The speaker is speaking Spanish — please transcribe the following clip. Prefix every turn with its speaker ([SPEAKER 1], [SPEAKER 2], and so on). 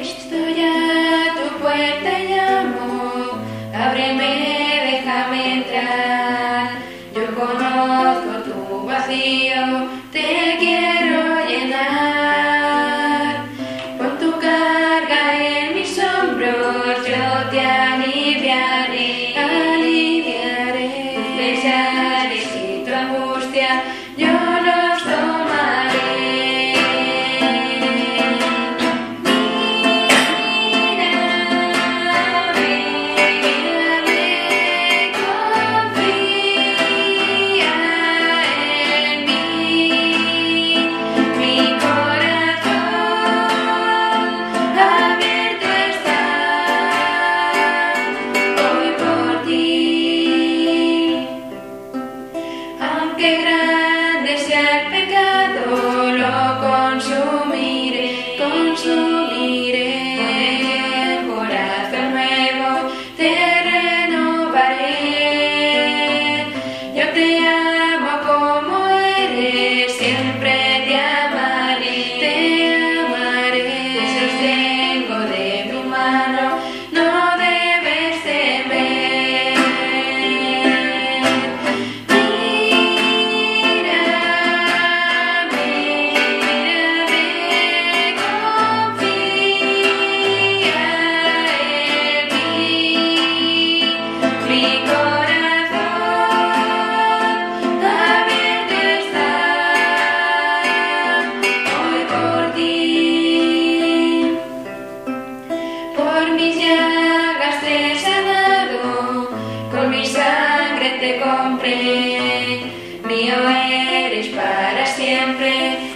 [SPEAKER 1] Estoy a tu puerta y llamo, ábreme, déjame entrar. Yo conozco tu vacío, te quiero llenar. Con tu carga en mis hombros, yo te aliviaré, aliviaré. Cesaré si tu angustia, your te compré, mío eres para siempre.